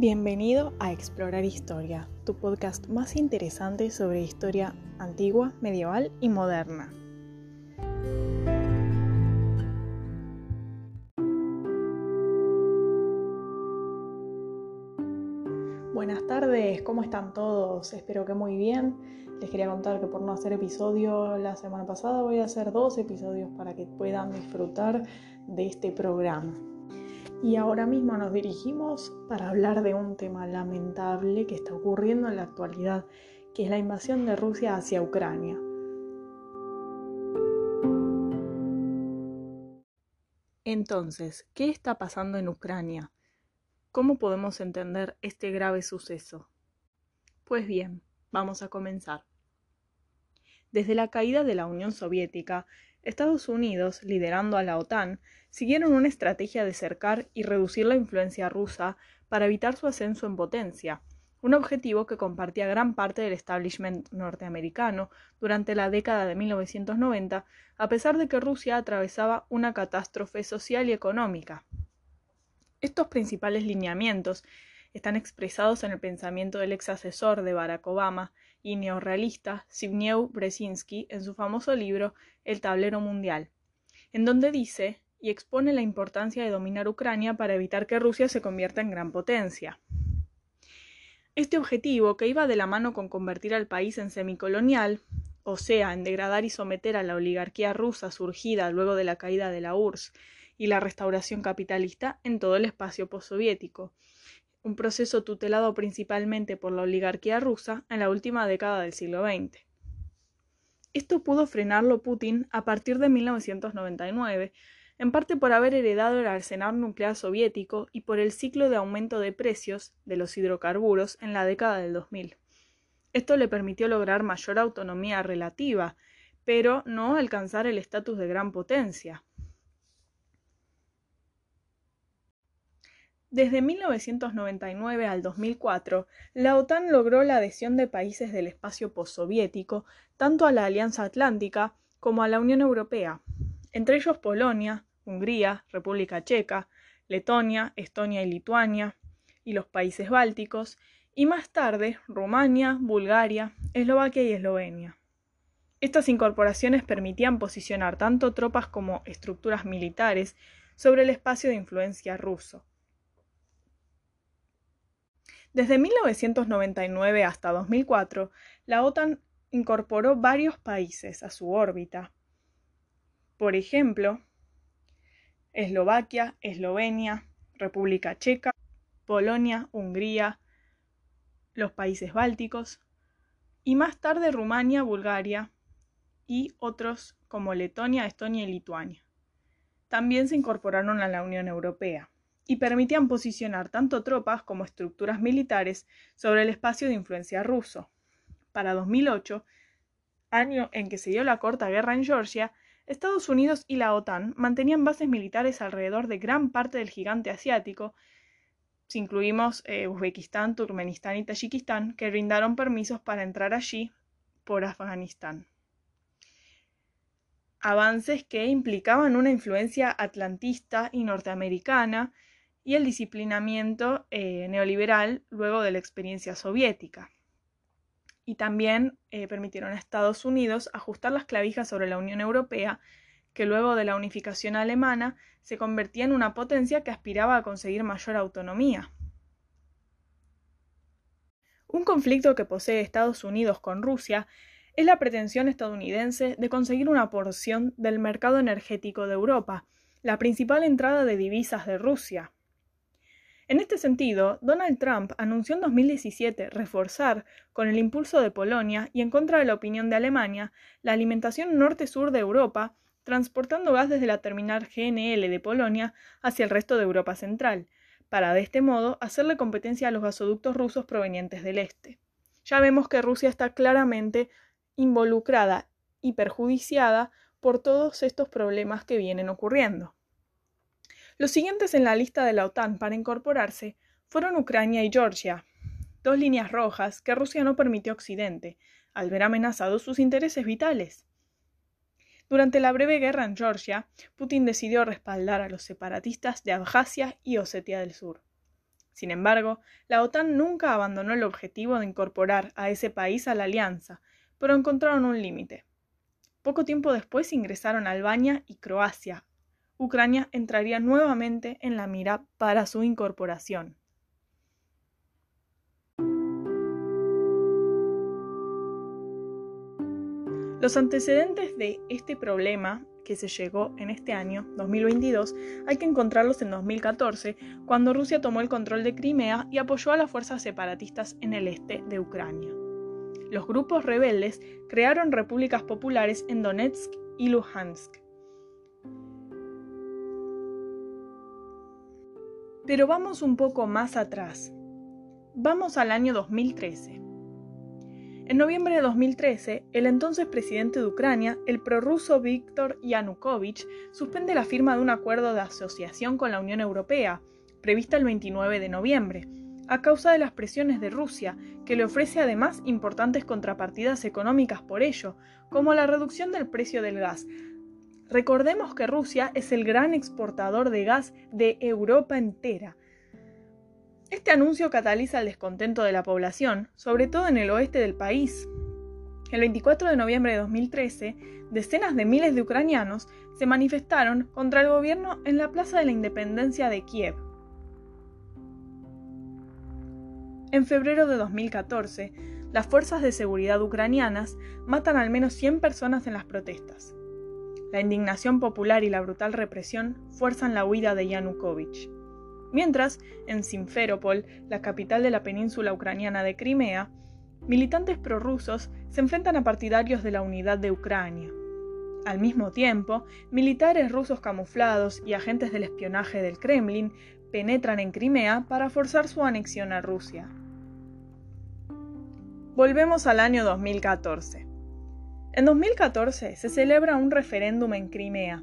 Bienvenido a Explorar Historia, tu podcast más interesante sobre historia antigua, medieval y moderna. Buenas tardes, ¿cómo están todos? Espero que muy bien. Les quería contar que por no hacer episodio la semana pasada voy a hacer dos episodios para que puedan disfrutar de este programa. Y ahora mismo nos dirigimos para hablar de un tema lamentable que está ocurriendo en la actualidad, que es la invasión de Rusia hacia Ucrania. Entonces, ¿qué está pasando en Ucrania? ¿Cómo podemos entender este grave suceso? Pues bien, vamos a comenzar. Desde la caída de la Unión Soviética, Estados Unidos, liderando a la OTAN, siguieron una estrategia de cercar y reducir la influencia rusa para evitar su ascenso en potencia, un objetivo que compartía gran parte del establishment norteamericano durante la década de 1990, a pesar de que Rusia atravesaba una catástrofe social y económica. Estos principales lineamientos están expresados en el pensamiento del ex asesor de Barack Obama y neorrealista Zbigniew Brzezinski en su famoso libro El tablero mundial, en donde dice y expone la importancia de dominar Ucrania para evitar que Rusia se convierta en gran potencia. Este objetivo, que iba de la mano con convertir al país en semicolonial, o sea, en degradar y someter a la oligarquía rusa surgida luego de la caída de la URSS y la restauración capitalista en todo el espacio postsoviético, un proceso tutelado principalmente por la oligarquía rusa en la última década del siglo XX. Esto pudo frenarlo Putin a partir de 1999, en parte por haber heredado el arsenal nuclear soviético y por el ciclo de aumento de precios de los hidrocarburos en la década del 2000. Esto le permitió lograr mayor autonomía relativa, pero no alcanzar el estatus de gran potencia. Desde 1999 al 2004, la OTAN logró la adhesión de países del espacio postsoviético tanto a la Alianza Atlántica como a la Unión Europea, entre ellos Polonia, Hungría, República Checa, Letonia, Estonia y Lituania, y los países bálticos, y más tarde Rumania, Bulgaria, Eslovaquia y Eslovenia. Estas incorporaciones permitían posicionar tanto tropas como estructuras militares sobre el espacio de influencia ruso. Desde 1999 hasta 2004, la OTAN incorporó varios países a su órbita. Por ejemplo, Eslovaquia, Eslovenia, República Checa, Polonia, Hungría, los países bálticos y más tarde Rumania, Bulgaria y otros como Letonia, Estonia y Lituania. También se incorporaron a la Unión Europea y permitían posicionar tanto tropas como estructuras militares sobre el espacio de influencia ruso. Para 2008, año en que se dio la corta guerra en Georgia, Estados Unidos y la OTAN mantenían bases militares alrededor de gran parte del gigante asiático, si incluimos eh, Uzbekistán, Turkmenistán y Tayikistán, que brindaron permisos para entrar allí por Afganistán. Avances que implicaban una influencia atlantista y norteamericana y el disciplinamiento eh, neoliberal luego de la experiencia soviética. Y también eh, permitieron a Estados Unidos ajustar las clavijas sobre la Unión Europea, que luego de la unificación alemana se convertía en una potencia que aspiraba a conseguir mayor autonomía. Un conflicto que posee Estados Unidos con Rusia es la pretensión estadounidense de conseguir una porción del mercado energético de Europa, la principal entrada de divisas de Rusia. En este sentido, Donald Trump anunció en 2017 reforzar, con el impulso de Polonia y en contra de la opinión de Alemania, la alimentación norte-sur de Europa, transportando gas desde la terminal GNL de Polonia hacia el resto de Europa Central, para de este modo hacerle competencia a los gasoductos rusos provenientes del este. Ya vemos que Rusia está claramente involucrada y perjudiciada por todos estos problemas que vienen ocurriendo. Los siguientes en la lista de la OTAN para incorporarse fueron Ucrania y Georgia, dos líneas rojas que Rusia no permitió a Occidente, al ver amenazados sus intereses vitales. Durante la breve guerra en Georgia, Putin decidió respaldar a los separatistas de Abjasia y Osetia del Sur. Sin embargo, la OTAN nunca abandonó el objetivo de incorporar a ese país a la alianza, pero encontraron un límite. Poco tiempo después ingresaron Albania y Croacia. Ucrania entraría nuevamente en la mira para su incorporación. Los antecedentes de este problema que se llegó en este año, 2022, hay que encontrarlos en 2014, cuando Rusia tomó el control de Crimea y apoyó a las fuerzas separatistas en el este de Ucrania. Los grupos rebeldes crearon repúblicas populares en Donetsk y Luhansk. Pero vamos un poco más atrás. Vamos al año 2013. En noviembre de 2013, el entonces presidente de Ucrania, el prorruso Viktor Yanukovych, suspende la firma de un acuerdo de asociación con la Unión Europea, prevista el 29 de noviembre, a causa de las presiones de Rusia, que le ofrece además importantes contrapartidas económicas por ello, como la reducción del precio del gas. Recordemos que Rusia es el gran exportador de gas de Europa entera, este anuncio cataliza el descontento de la población, sobre todo en el oeste del país. El 24 de noviembre de 2013, decenas de miles de ucranianos se manifestaron contra el gobierno en la Plaza de la Independencia de Kiev. En febrero de 2014, las fuerzas de seguridad ucranianas matan al menos 100 personas en las protestas. La indignación popular y la brutal represión fuerzan la huida de Yanukovych. Mientras, en Simferopol, la capital de la península ucraniana de Crimea, militantes prorrusos se enfrentan a partidarios de la unidad de Ucrania. Al mismo tiempo, militares rusos camuflados y agentes del espionaje del Kremlin penetran en Crimea para forzar su anexión a Rusia. Volvemos al año 2014. En 2014 se celebra un referéndum en Crimea,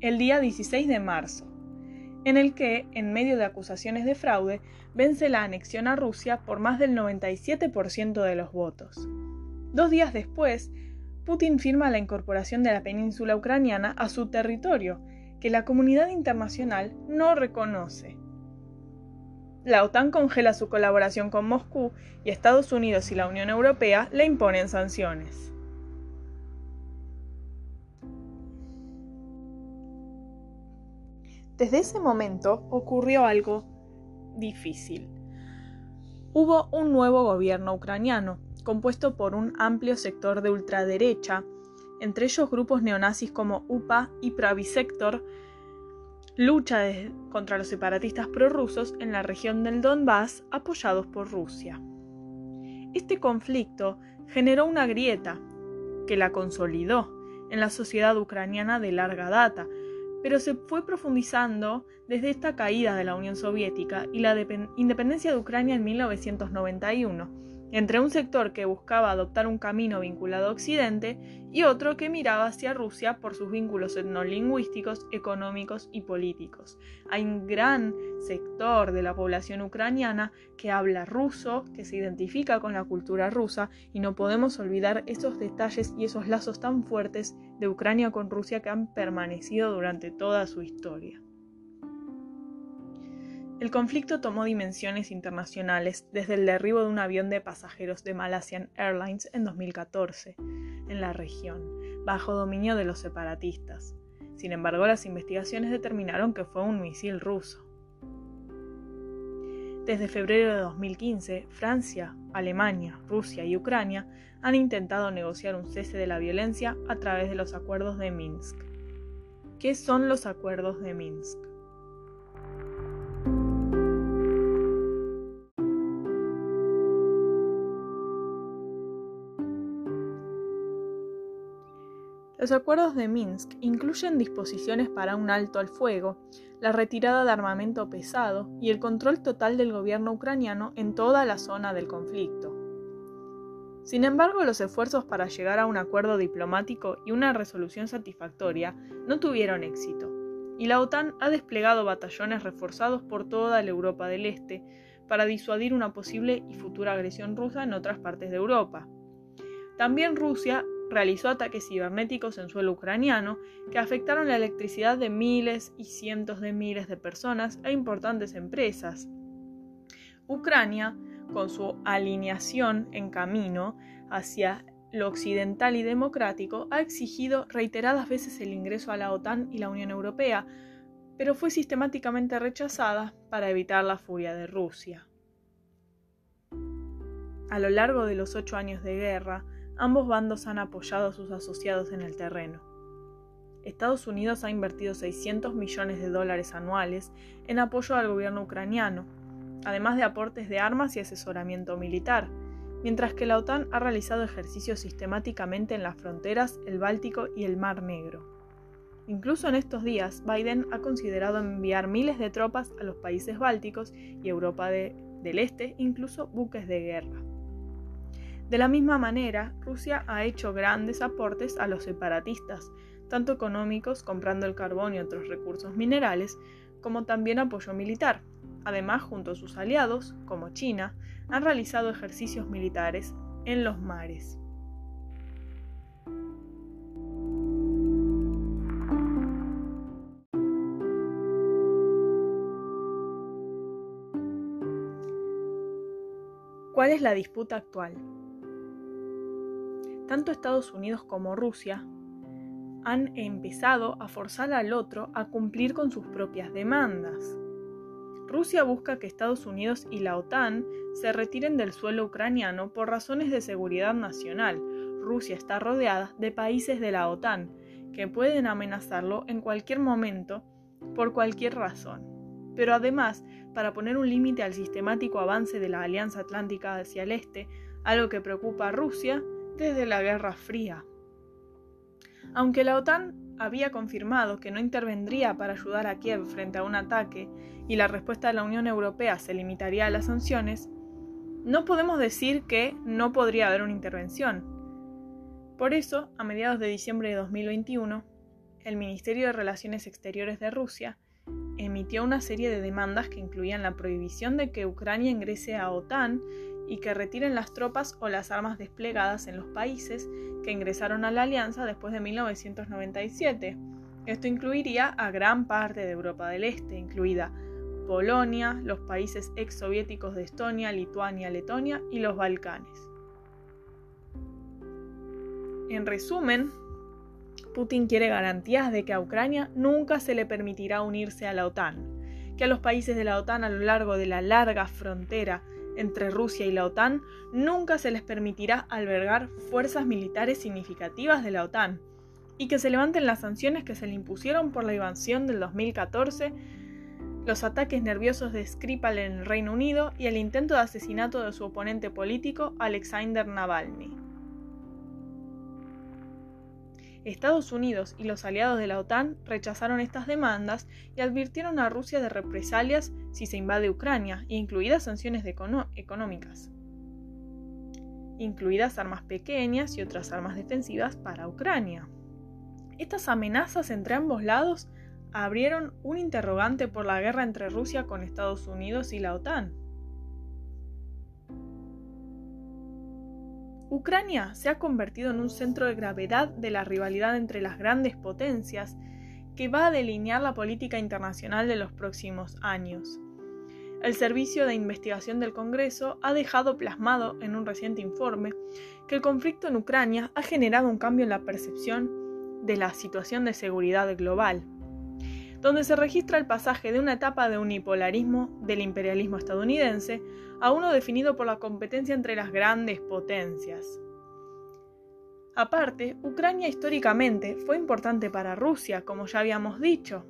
el día 16 de marzo en el que, en medio de acusaciones de fraude, vence la anexión a Rusia por más del 97% de los votos. Dos días después, Putin firma la incorporación de la península ucraniana a su territorio, que la comunidad internacional no reconoce. La OTAN congela su colaboración con Moscú y Estados Unidos y la Unión Europea le imponen sanciones. Desde ese momento ocurrió algo difícil. Hubo un nuevo gobierno ucraniano, compuesto por un amplio sector de ultraderecha, entre ellos grupos neonazis como UPA y Pravi-Sector, lucha contra los separatistas prorrusos en la región del Donbass apoyados por Rusia. Este conflicto generó una grieta que la consolidó en la sociedad ucraniana de larga data, pero se fue profundizando desde esta caída de la Unión Soviética y la independencia de Ucrania en 1991 entre un sector que buscaba adoptar un camino vinculado a Occidente y otro que miraba hacia Rusia por sus vínculos etnolingüísticos, económicos y políticos. Hay un gran sector de la población ucraniana que habla ruso, que se identifica con la cultura rusa y no podemos olvidar esos detalles y esos lazos tan fuertes de Ucrania con Rusia que han permanecido durante toda su historia. El conflicto tomó dimensiones internacionales desde el derribo de un avión de pasajeros de Malaysian Airlines en 2014, en la región, bajo dominio de los separatistas. Sin embargo, las investigaciones determinaron que fue un misil ruso. Desde febrero de 2015, Francia, Alemania, Rusia y Ucrania han intentado negociar un cese de la violencia a través de los acuerdos de Minsk. ¿Qué son los acuerdos de Minsk? Los acuerdos de Minsk incluyen disposiciones para un alto al fuego, la retirada de armamento pesado y el control total del gobierno ucraniano en toda la zona del conflicto. Sin embargo, los esfuerzos para llegar a un acuerdo diplomático y una resolución satisfactoria no tuvieron éxito, y la OTAN ha desplegado batallones reforzados por toda la Europa del Este para disuadir una posible y futura agresión rusa en otras partes de Europa. También Rusia realizó ataques cibernéticos en suelo ucraniano que afectaron la electricidad de miles y cientos de miles de personas e importantes empresas. Ucrania, con su alineación en camino hacia lo occidental y democrático, ha exigido reiteradas veces el ingreso a la OTAN y la Unión Europea, pero fue sistemáticamente rechazada para evitar la furia de Rusia. A lo largo de los ocho años de guerra, ambos bandos han apoyado a sus asociados en el terreno. Estados Unidos ha invertido 600 millones de dólares anuales en apoyo al gobierno ucraniano, además de aportes de armas y asesoramiento militar, mientras que la OTAN ha realizado ejercicios sistemáticamente en las fronteras, el Báltico y el Mar Negro. Incluso en estos días, Biden ha considerado enviar miles de tropas a los países bálticos y Europa del Este, incluso buques de guerra. De la misma manera, Rusia ha hecho grandes aportes a los separatistas, tanto económicos comprando el carbón y otros recursos minerales, como también apoyo militar. Además, junto a sus aliados, como China, han realizado ejercicios militares en los mares. ¿Cuál es la disputa actual? Tanto Estados Unidos como Rusia han empezado a forzar al otro a cumplir con sus propias demandas. Rusia busca que Estados Unidos y la OTAN se retiren del suelo ucraniano por razones de seguridad nacional. Rusia está rodeada de países de la OTAN que pueden amenazarlo en cualquier momento por cualquier razón. Pero además, para poner un límite al sistemático avance de la Alianza Atlántica hacia el este, algo que preocupa a Rusia desde la Guerra Fría. Aunque la OTAN había confirmado que no intervendría para ayudar a Kiev frente a un ataque y la respuesta de la Unión Europea se limitaría a las sanciones, no podemos decir que no podría haber una intervención. Por eso, a mediados de diciembre de 2021, el Ministerio de Relaciones Exteriores de Rusia emitió una serie de demandas que incluían la prohibición de que Ucrania ingrese a OTAN y que retiren las tropas o las armas desplegadas en los países que ingresaron a la alianza después de 1997. Esto incluiría a gran parte de Europa del Este, incluida Polonia, los países exsoviéticos de Estonia, Lituania, Letonia y los Balcanes. En resumen, Putin quiere garantías de que a Ucrania nunca se le permitirá unirse a la OTAN, que a los países de la OTAN a lo largo de la larga frontera entre Rusia y la OTAN nunca se les permitirá albergar fuerzas militares significativas de la OTAN, y que se levanten las sanciones que se le impusieron por la invasión del 2014, los ataques nerviosos de Skripal en el Reino Unido y el intento de asesinato de su oponente político Alexander Navalny. Estados Unidos y los aliados de la OTAN rechazaron estas demandas y advirtieron a Rusia de represalias si se invade Ucrania, incluidas sanciones económicas, incluidas armas pequeñas y otras armas defensivas para Ucrania. Estas amenazas entre ambos lados abrieron un interrogante por la guerra entre Rusia con Estados Unidos y la OTAN. Ucrania se ha convertido en un centro de gravedad de la rivalidad entre las grandes potencias que va a delinear la política internacional de los próximos años. El Servicio de Investigación del Congreso ha dejado plasmado en un reciente informe que el conflicto en Ucrania ha generado un cambio en la percepción de la situación de seguridad global donde se registra el pasaje de una etapa de unipolarismo del imperialismo estadounidense a uno definido por la competencia entre las grandes potencias. Aparte, Ucrania históricamente fue importante para Rusia, como ya habíamos dicho.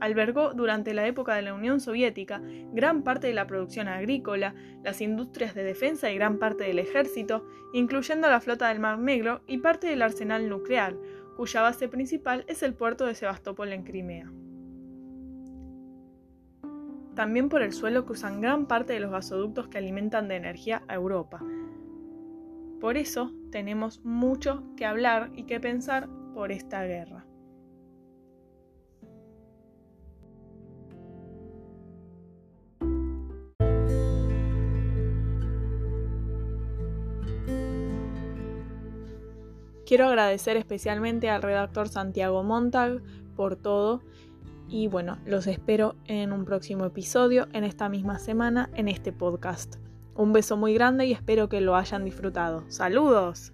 Albergó durante la época de la Unión Soviética gran parte de la producción agrícola, las industrias de defensa y gran parte del ejército, incluyendo la flota del Mar Negro y parte del arsenal nuclear, cuya base principal es el puerto de Sebastopol en Crimea también por el suelo usan gran parte de los gasoductos que alimentan de energía a Europa. Por eso tenemos mucho que hablar y que pensar por esta guerra. Quiero agradecer especialmente al redactor Santiago Montag por todo Y bueno, los espero en un próximo episodio, en esta misma semana, en este podcast. Un beso muy grande y espero que lo hayan disfrutado. ¡Saludos!